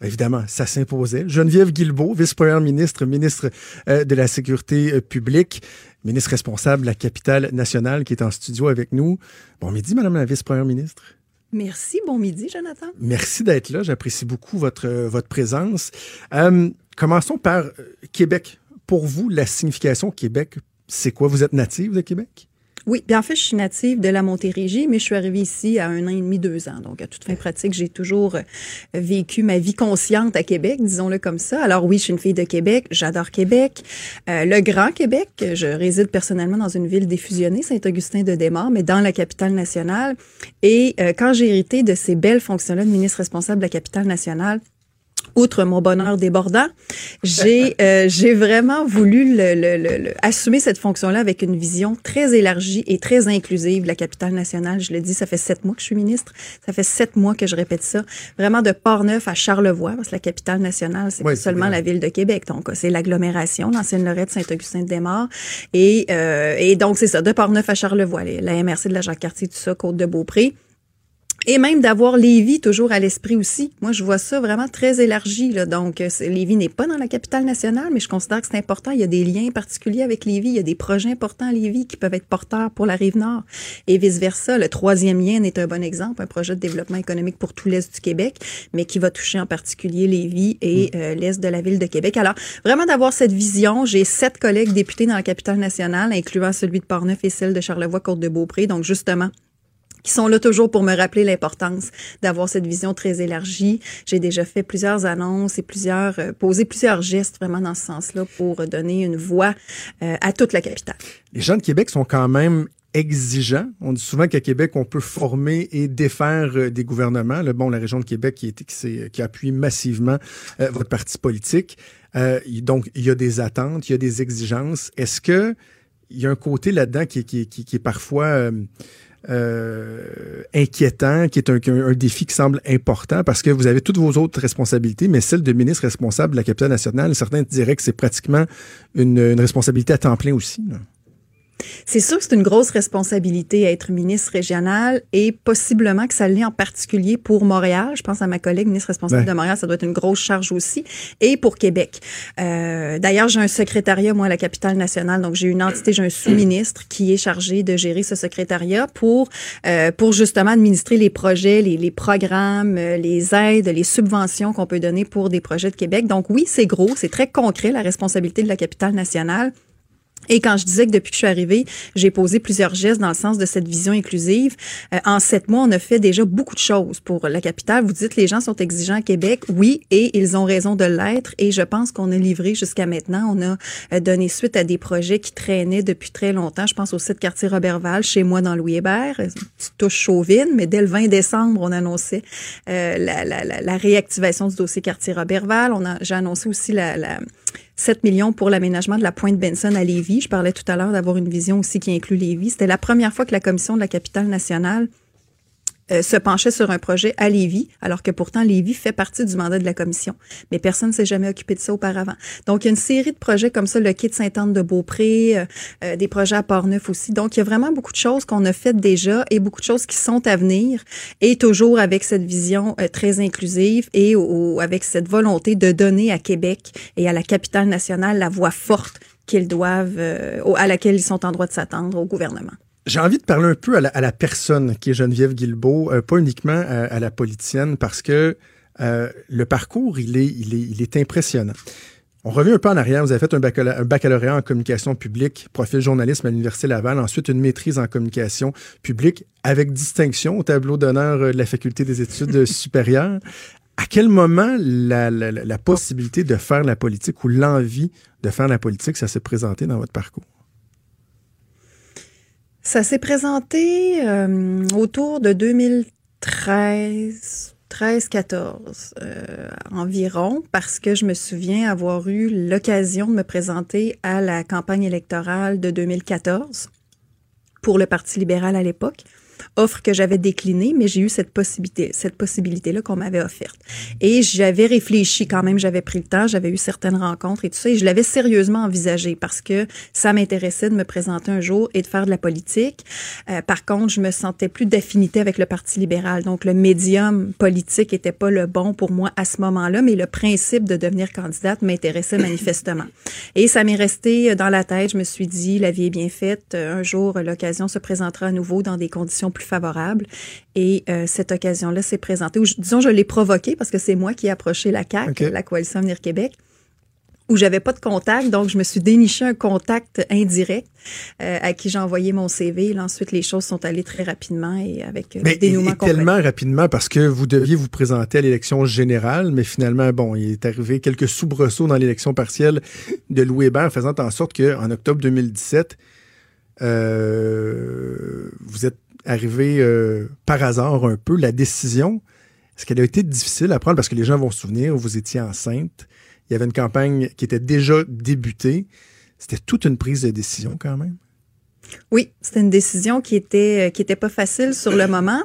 Ben, Évidemment, ça s'imposait. Geneviève Guilbeault, vice-première ministre, ministre euh, de la Sécurité euh, publique, ministre responsable de la capitale nationale qui est en studio avec nous. Bon midi, Madame la vice-première ministre. Merci. Bon midi, Jonathan. Merci d'être là. J'apprécie beaucoup votre, euh, votre présence. Euh, commençons par euh, Québec. Pour vous, la signification Québec, c'est quoi? Vous êtes native de Québec? Oui, bien en fait, je suis native de la Montérégie, mais je suis arrivée ici à un an et demi, deux ans. Donc, à toute fin pratique, j'ai toujours euh, vécu ma vie consciente à Québec, disons-le comme ça. Alors oui, je suis une fille de Québec, j'adore Québec. Euh, le Grand Québec, je réside personnellement dans une ville défusionnée, Saint-Augustin-de-Desmaures, mais dans la capitale nationale. Et euh, quand j'ai hérité de ces belles fonctions-là de ministre responsable de la capitale nationale, outre mon bonheur débordant, j'ai euh, j'ai vraiment voulu le, le- le- le- assumer cette fonction-là avec une vision très élargie et très inclusive de la capitale nationale. Je le dis, ça fait sept mois que je suis ministre, ça fait sept mois que je répète ça. Vraiment de Port-Neuf à Charlevoix, parce que la capitale nationale, c'est Oui, pas seulement la ville de Québec, donc c'est l'agglomération, l'ancienne Lorette, Saint-Augustin-de-Desmaures, et euh, et donc c'est ça, de Port-Neuf à Charlevoix, la MRC de la Jacques-Cartier, tout ça, Côte-de-Beaupré. Et même d'avoir Lévis toujours à l'esprit aussi. Moi, je vois ça vraiment très élargi. Là. Donc, euh, Lévis n'est pas dans la capitale nationale, mais je considère que c'est important. Il y a des liens particuliers avec Lévis. Il y a des projets importants à Lévis qui peuvent être porteurs pour la Rive-Nord. Et vice-versa. Le troisième lien est un bon exemple, un projet de développement économique pour tout l'Est du Québec, mais qui va toucher en particulier Lévis et euh, l'Est de la ville de Québec. Alors, vraiment d'avoir cette vision. J'ai sept collègues députés dans la capitale nationale, incluant celui de Portneuf et celle de Charlevoix-Côte-de-Beaupré. Donc, justement, qui sont là toujours pour me rappeler l'importance d'avoir cette vision très élargie. J'ai déjà fait plusieurs annonces et plusieurs euh, posé plusieurs gestes vraiment dans ce sens-là pour donner une voix euh, à toute la capitale. Les gens de Québec sont quand même exigeants. On dit souvent qu'à Québec, on peut former et défaire euh, des gouvernements. Le bon, la région de Québec qui, est, qui, appuie massivement votre parti politique. Donc, il y a des attentes, il y a des exigences. Est-ce que il y a un côté là-dedans qui, est- parfois euh, inquiétant, qui est un, un- défi qui semble important parce que vous avez toutes vos autres responsabilités, mais celle de ministre responsable de la capitale nationale, certains diraient que c'est pratiquement une, une responsabilité à temps plein aussi. là. C'est sûr que c'est une grosse responsabilité à être ministre régional et possiblement que ça l'est en particulier pour Montréal. Je pense à ma collègue ministre responsable de Montréal, ça doit être une grosse charge aussi. Et pour Québec. Euh, D'ailleurs, j'ai un secrétariat, moi, à la capitale nationale. Donc, j'ai une entité, j'ai un sous-ministre qui est chargé de gérer ce secrétariat pour, euh, pour justement administrer les projets, les, les programmes, euh, les aides, les subventions qu'on peut donner pour des projets de Québec. Donc, oui, c'est gros, c'est très concret, la responsabilité de la capitale nationale. Et quand je disais que depuis que je suis arrivée, j'ai posé plusieurs gestes dans le sens de cette vision inclusive, euh, en sept mois, on a fait déjà beaucoup de choses pour la capitale. Vous dites les gens sont exigeants à Québec, oui, et ils ont raison de l'être. Et je pense qu'on a livré jusqu'à maintenant. On a euh, donné suite à des projets qui traînaient depuis très longtemps. Je pense au site quartier Robertval, chez moi dans Louis Hébert, une petite touche chauvine, mais dès le 20 décembre, on annonçait euh, la, la, la, réactivation du dossier quartier Robertval. On j'ai annoncé aussi la 7 millions pour l'aménagement de la pointe Benson à Lévis. Je parlais tout à l'heure d'avoir une vision aussi qui inclut Lévis. C'était la première fois que la commission de la capitale nationale euh, se penchait sur un projet à Lévis, alors que pourtant Lévis fait partie du mandat de la commission. Mais personne ne s'est jamais occupé de ça auparavant. Donc, il y a une série de projets comme ça, le quai de Sainte-Anne-de-Beaupré, euh, euh, des projets à Port-Neuf aussi. Donc, il y a vraiment beaucoup de choses qu'on a faites déjà et beaucoup de choses qui sont à venir et toujours avec cette vision euh, très inclusive et au- avec cette volonté de donner à Québec et à la capitale nationale la voix forte qu'ils doivent, euh, à laquelle ils sont en droit de s'attendre au gouvernement. J'ai envie de parler un peu à la, personne qui est Geneviève Guilbeault, euh, pas uniquement à, à la politicienne, parce que euh, le parcours, il est, il, est, il est impressionnant. On revient un peu en arrière. Vous avez fait un, baccala- un baccalauréat en communication publique, profil journalisme à l'Université Laval, ensuite une maîtrise en communication publique avec distinction au tableau d'honneur euh, de la Faculté des études supérieures. À quel moment la, la, la possibilité de faire la politique ou l'envie de faire la politique, ça s'est présenté dans votre parcours? Ça s'est présenté euh, autour de 2013, 13-14 euh, environ, parce que je me souviens avoir eu l'occasion de me présenter à la campagne électorale de 2014 pour le Parti libéral à l'époque offre que j'avais déclinée, mais j'ai eu cette possibilité, cette possibilité-là qu'on m'avait offerte. Et j'avais réfléchi quand même, j'avais pris le temps, j'avais eu certaines rencontres et tout ça, et je l'avais sérieusement envisagé parce que ça m'intéressait de me présenter un jour et de faire de la politique. Euh, par contre, je me sentais plus d'affinité avec le Parti libéral, donc le médium politique était pas le bon pour moi à ce moment-là, mais le principe de devenir candidate m'intéressait manifestement. Et ça m'est resté dans la tête. Je me suis dit, la vie est bien faite. Un jour, l'occasion se présentera à nouveau dans des conditions plus favorable. Et euh, cette occasion-là s'est présentée. Ou, disons, je l'ai provoquée parce que c'est moi qui ai approché la CAC, la Coalition Avenir Québec où j'avais pas de contact, donc je me suis déniché un contact indirect euh, à qui j'ai envoyé mon CV. Là, ensuite, les choses sont allées très rapidement et avec euh, mais, dénouement et, tellement rapidement parce que vous deviez vous présenter à l'élection générale, mais finalement, bon, il est arrivé quelques soubresauts dans l'élection partielle de Louis Hébert, faisant en sorte qu'en octobre 2017, euh, vous êtes arrivé euh, par hasard un peu. La décision, est-ce qu'elle a été difficile à prendre? Parce que les gens vont se souvenir, vous étiez enceinte. Il y avait une campagne qui était déjà débutée. C'était toute une prise de décision quand même. Oui, c'était une décision qui était euh, qui était pas facile sur le moment.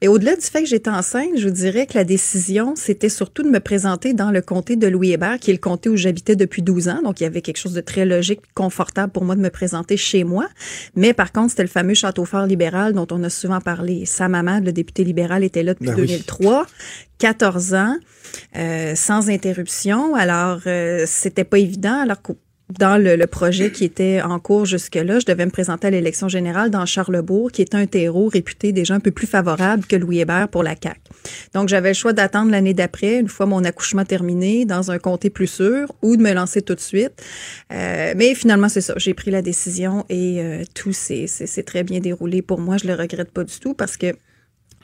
Et au-delà du fait que j'étais enceinte, je vous dirais que la décision, c'était surtout de me présenter dans le comté de Louis Hébert, qui est le comté où j'habitais depuis 12 ans. Donc, il y avait quelque chose de très logique, confortable pour moi de me présenter chez moi. Mais par contre, c'était le fameux château fort libéral dont on a souvent parlé. Sa maman, le député libéral, était là depuis 2003. Ben 14 ans, euh, sans interruption. Alors, euh, c'était pas évident. Alors dans le, projet qui était en cours jusque-là, je devais me présenter à l'élection générale dans Charlebourg, qui est un terreau réputé déjà un peu plus favorable que Louis Hébert pour la CAQ. Donc, j'avais le choix d'attendre l'année d'après, une fois mon accouchement terminé, dans un comté plus sûr, ou de me lancer tout de suite. Euh, mais finalement, c'est ça. J'ai pris la décision et euh, tout s'est très bien déroulé pour moi. Je le regrette pas du tout parce que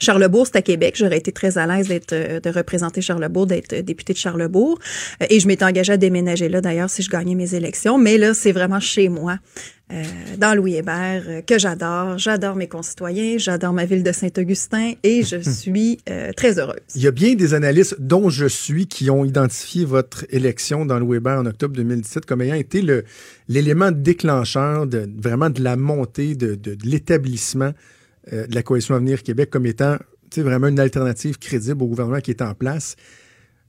Charlebourg, c'est à Québec. J'aurais été très à l'aise d'être euh, de représenter Charlebourg, d'être député de Charlebourg. Euh, et je m'étais engagée à déménager là, d'ailleurs, si je gagnais mes élections. Mais là, c'est vraiment chez moi, euh, dans Louis Hébert, que j'adore. J'adore mes concitoyens, j'adore ma ville de Saint-Augustin et je suis très heureuse. Il y a bien des analystes, dont je suis, qui ont identifié votre élection dans Louis Hébert en octobre 2017 comme ayant été l'élément déclencheur de vraiment de la montée de, de, de l'établissement euh, de la Coalition Avenir Québec comme étant vraiment une alternative crédible au gouvernement qui est en place.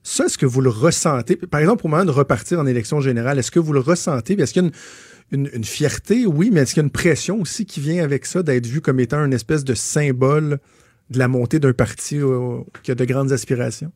Ça, est-ce que vous le ressentez? Par exemple, au moment de repartir en élection générale, est-ce que vous le ressentez? Est-ce qu'il y a une, fierté? Oui, mais est-ce qu'il y a une pression aussi qui vient avec ça d'être vu comme étant une espèce de symbole de la montée d'un parti qui a de grandes aspirations?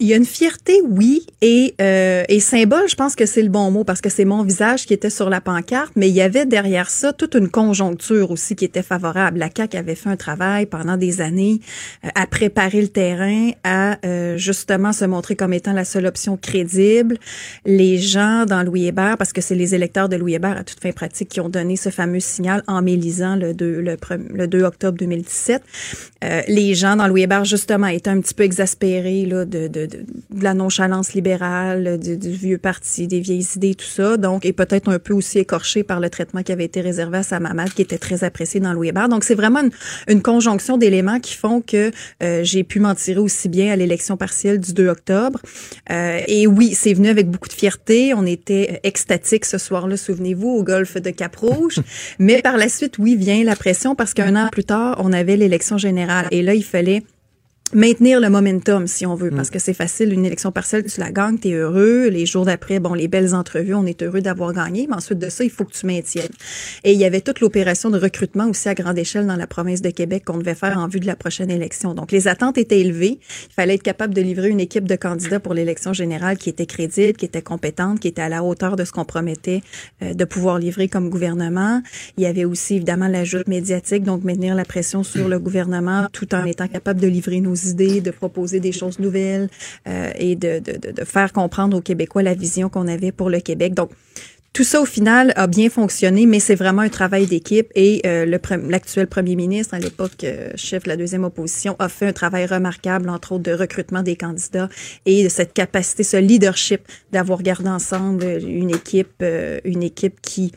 Il y a une fierté, oui, et, euh, et symbole, je pense que c'est le bon mot parce que c'est mon visage qui était sur la pancarte, mais il y avait derrière ça toute une conjoncture aussi qui était favorable. La CAQ avait fait un travail pendant des années euh, à préparer le terrain, à euh, justement se montrer comme étant la seule option crédible. Les gens dans Louis Hébert, parce que c'est les électeurs de Louis Hébert à toute fin pratique qui ont donné ce fameux signal en mélisant le 2, le, le 2 octobre 2017. Euh, les gens dans Louis Hébert, justement, étaient un petit peu exaspérés là, de, de de, la nonchalance libérale, du, vieux parti, des vieilles idées, tout ça. Donc, et peut-être un peu aussi écorché par le traitement qui avait été réservé à sa maman, qui était très apprécié dans Louis Hébert. Donc, c'est vraiment une, conjonction d'éléments qui font que euh, j'ai pu m'en tirer aussi bien à l'élection partielle du 2 octobre. Euh, et oui, c'est venu avec beaucoup de fierté. On était extatique ce soir-là, souvenez-vous, au golfe de Cap-Rouge. Mais par la suite, oui, vient la pression parce qu'un an plus tard, on avait l'élection générale. Et là, il fallait maintenir le momentum si on veut parce mm. que c'est facile une élection partielle tu la gagnes tu es heureux les jours d'après bon les belles entrevues on est heureux d'avoir gagné mais ensuite de ça il faut que tu maintiennes. Et il y avait toute l'opération de recrutement aussi à grande échelle dans la province de Québec qu'on devait faire en vue de la prochaine élection. Donc les attentes étaient élevées. Il fallait être capable de livrer une équipe de candidats pour l'élection générale qui était crédible qui était compétente qui était à la hauteur de ce qu'on promettait euh, de pouvoir livrer comme gouvernement. Il y avait aussi évidemment l'ajout médiatique donc maintenir la pression sur le gouvernement tout en étant capable de livrer nos idées, de proposer des choses nouvelles euh, et de, de, de, faire comprendre aux Québécois la vision qu'on avait pour le Québec. Donc, tout ça, au final, a bien fonctionné, mais c'est vraiment un travail d'équipe. Et euh, l'actuel premier ministre, à l'époque euh, chef de la deuxième opposition, a fait un travail remarquable, entre autres, de recrutement des candidats et de cette capacité, ce leadership d'avoir gardé ensemble une équipe, euh, une équipe qui,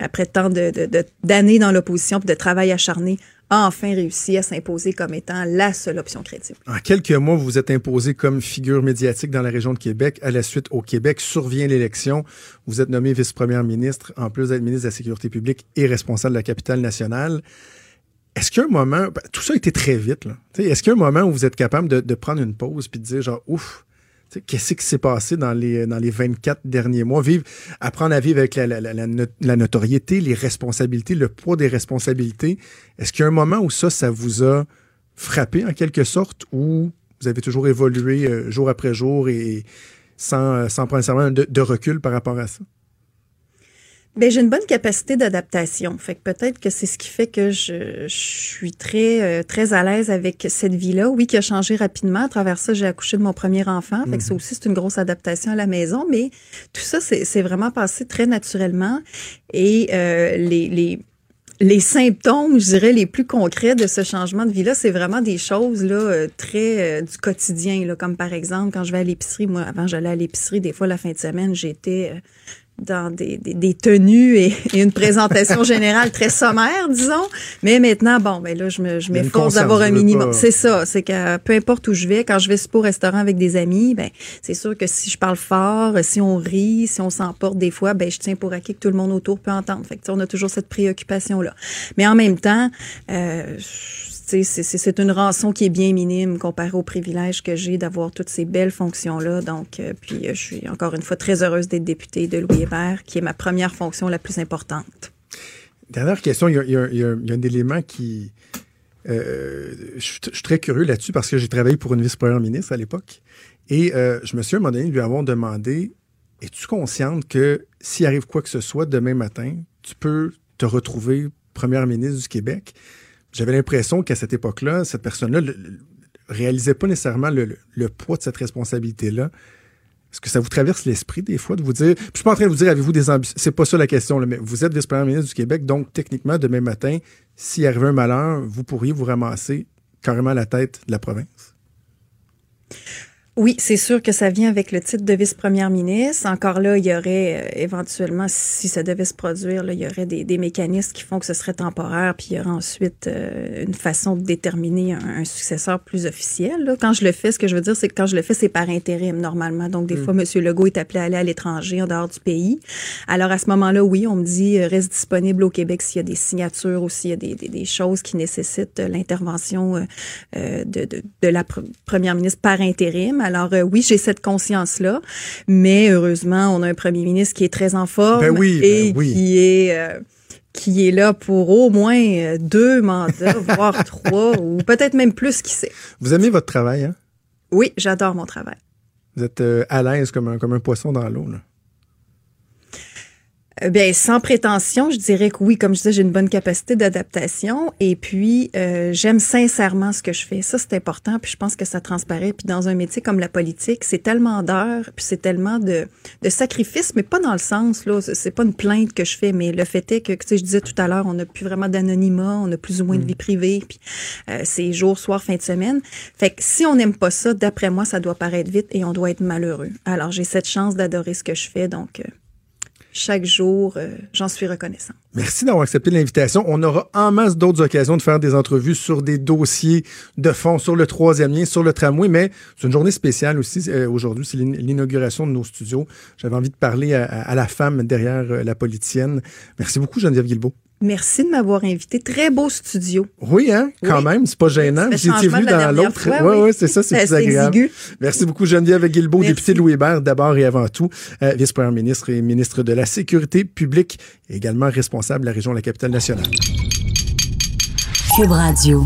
après tant de, de- de- d'années dans l'opposition, de travail acharné, enfin réussi à s'imposer comme étant la seule option crédible. En quelques mois, vous vous êtes imposé comme figure médiatique dans la région de Québec. À la suite, au Québec, survient l'élection. Vous êtes nommé vice-première ministre, en plus d'être ministre de la Sécurité publique et responsable de la capitale nationale. Est-ce qu'il un moment, ben, tout ça a été très vite, Est-ce qu'il un moment où vous êtes capable de, de prendre une pause puis de dire genre, ouf, qu'est-ce qui s'est passé dans les, dans les 24 derniers mois? Vivre, apprendre à vivre avec la, la, la, la not- la notoriété, les responsabilités, le poids des responsabilités. Est-ce qu'il y a un moment où ça, ça vous a frappé en quelque sorte ou vous avez toujours évolué euh, jour après jour et sans, euh, sans prendre de recul par rapport à ça? Ben, j'ai une bonne capacité d'adaptation. Fait que peut-être que c'est ce qui fait que je, je suis très, euh, très à l'aise avec cette vie-là. Oui, qui a changé rapidement. À travers ça, j'ai accouché de mon premier enfant. Fait que ça aussi, c'est une grosse adaptation à la maison. Mais tout ça, c'est c'est vraiment passé très naturellement. Et euh, les, les, les symptômes, je dirais, les plus concrets de ce changement de vie-là, c'est vraiment des choses là euh, très euh, du quotidien, là, comme par exemple quand je vais à l'épicerie. Moi, avant, j'allais à l'épicerie. Des fois, la fin de semaine, j'étais euh, dans des, des, des tenues et, et une présentation générale très sommaire, disons. Mais maintenant, bon, ben là, je me, je m'efforce d'avoir un minimum. C'est ça, c'est que peu importe où je vais, quand je vais au restaurant avec des amis, ben c'est sûr que si je parle fort, si on rit, si on s'emporte des fois, ben je tiens pour acquis que tout le monde autour peut entendre. Fait que on a toujours cette préoccupation là. Mais en même temps, euh, c'est- une rançon qui est bien minime comparée au privilège que j'ai d'avoir toutes ces belles fonctions-là. Donc, euh, puis euh, je suis encore une fois très heureuse d'être députée de Louis Hébert, qui est ma première fonction la plus importante. Dernière question, il y a, un élément qui... euh, je, suis je suis très curieux là-dessus parce que j'ai travaillé pour une vice-première ministre à l'époque. Et je me suis à un moment donné lui avoir demandé Es-tu consciente que s'il arrive quoi que ce soit demain matin, tu peux te retrouver première ministre du Québec? J'avais l'impression qu'à cette époque-là, cette personne-là ne réalisait pas nécessairement le, poids de cette responsabilité-là. Est-ce que ça vous traverse l'esprit des fois de vous dire, puis je suis pas en train de vous dire, avez-vous des ambitions, c'est pas ça la question, mais vous êtes vice-première ministre du Québec, donc techniquement, demain matin, s'il arrivait un malheur, vous pourriez vous ramasser carrément à la tête de la province? Oui, c'est sûr que ça vient avec le titre de vice-première ministre. Encore là, il y aurait euh, éventuellement, si ça devait se produire, là, il y aurait des, des mécanismes qui font que ce serait temporaire, puis il y aurait ensuite euh, une façon de déterminer un, un successeur plus officiel. là. Quand je le fais, ce que je veux dire, c'est que quand je le fais, c'est par intérim normalement. Donc, des fois, M. Legault est appelé à aller à l'étranger, en dehors du pays. Alors, à ce moment-là, oui, on me dit, euh, reste disponible au Québec s'il y a des signatures ou s'il y a des, des, des choses qui nécessitent l'intervention de, de, de la pr- première ministre par intérim. Alors euh, oui, j'ai cette conscience-là, mais heureusement, on a un premier ministre qui est très en forme Ben oui, et ben oui. qui est euh, qui est là pour au moins euh, deux mandats, voire trois, ou peut-être même plus, qui sait. Vous aimez votre travail, hein? Oui, j'adore mon travail. Vous êtes à l'aise comme un, comme un poisson dans l'eau, là. Euh, Ben, sans prétention, je dirais que oui, comme je disais, j'ai une bonne capacité d'adaptation et puis euh, j'aime sincèrement ce que je fais. Ça, c'est important, puis je pense que ça transparaît. Puis dans un métier comme la politique, c'est tellement d'heures, puis c'est tellement de, de sacrifices, mais pas dans le sens, là, c'est- c'est pas une plainte que je fais, mais le fait est que, tu sais, je disais tout à l'heure, on n'a plus vraiment d'anonymat, on a plus ou moins de vie privée, puis euh, c'est jour, soir, fin de semaine. Fait que si on n'aime pas ça, d'après moi, ça doit paraître vite et on doit être malheureux. Alors, j'ai cette chance d'adorer ce que je fais, donc... euh, chaque jour, euh, j'en suis reconnaissant. Merci d'avoir accepté l'invitation. On aura en masse d'autres occasions de faire des entrevues sur des dossiers de fond, sur le troisième lien, sur le tramway, mais c'est une journée spéciale aussi. Euh, Aujourd'hui, c'est l'in- l'inauguration de nos studios. J'avais envie de parler à, à la femme derrière euh, la politicienne. Merci beaucoup, Geneviève Guilbeault. Merci de m'avoir invité. Très beau studio. Oui, hein, quand Oui. même, c'est pas gênant. Étiez changement venu dans l'autre. Oui, oui. c'est ça, c'est plus agréable. exigu. Merci beaucoup, Geneviève Guilbeault, députée de Louis Hébert, d'abord et avant tout, euh, vice-première ministre et ministre de la Sécurité publique, également responsable de la région de la capitale nationale. Cube Radio.